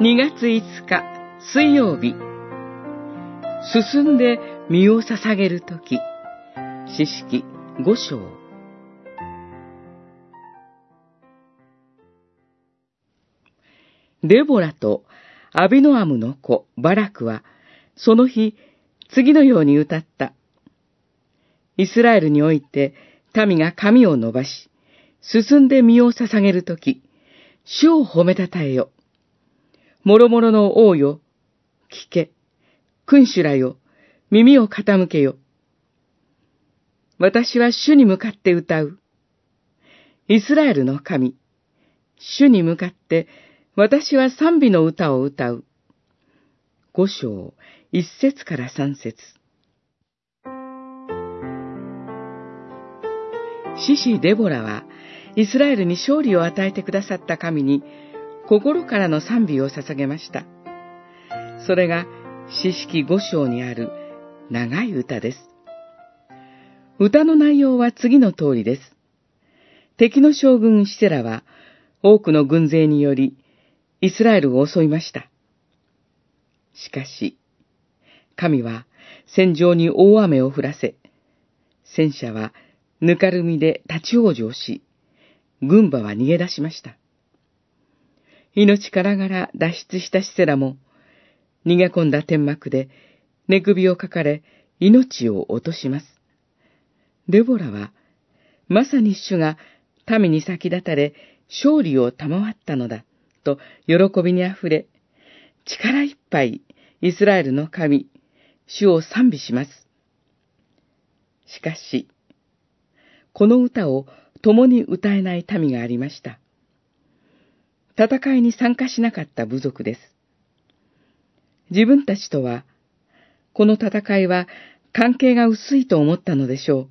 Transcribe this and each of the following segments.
2月5日水曜日進んで身を捧げるとき詩式五章デボラとアビノアムの子バラクはその日次のように歌った。イスラエルにおいて民が髪を伸ばし、進んで身を捧げるとき、主を褒めたたえよ。諸々の王よ、聞け。君主らよ、耳を傾けよ。私は主に向かって歌う。イスラエルの神、主に向かって私は賛美の歌を歌う。五章、一節から三節。獅子デボラは、イスラエルに勝利を与えてくださった神に、心からの賛美を捧げました。それが、詩式五章にある長い歌です。歌の内容は次の通りです。敵の将軍シセラは、多くの軍勢により、イスラエルを襲いました。しかし、神は戦場に大雨を降らせ、戦車はぬかるみで立ち往生し、軍馬は逃げ出しました。命からがら脱出したシセラも、逃げ込んだ天幕で寝首をかかれ、命を落とします。デボラは、まさに主が民に先立たれ、勝利を賜ったのだ、と喜びにあふれ、力いっぱいイスラエルの神、主を賛美します。しかし、この歌を共に歌えない民がありました。戦いに参加しなかった部族です。自分たちとは、この戦いは関係が薄いと思ったのでしょう。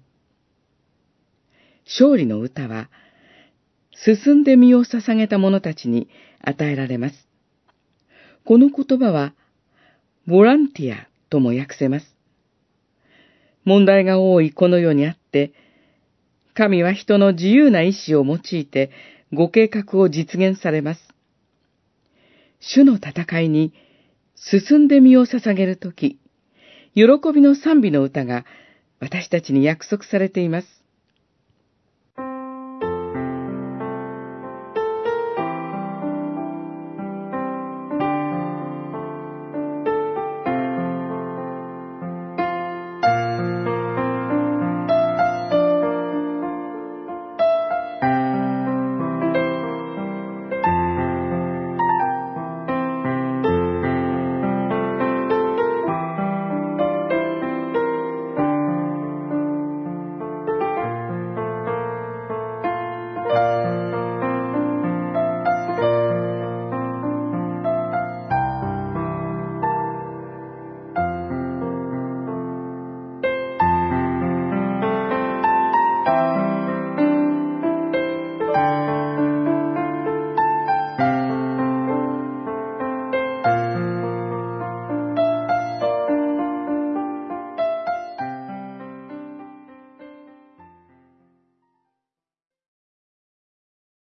勝利の歌は、進んで身を捧げた者たちに与えられます。この言葉は、ボランティアとも訳せます。問題が多いこの世にあって、神は人の自由な意志を用いてご計画を実現されます。主の戦いに進んで身を捧げるとき、喜びの賛美の歌が私たちに約束されています。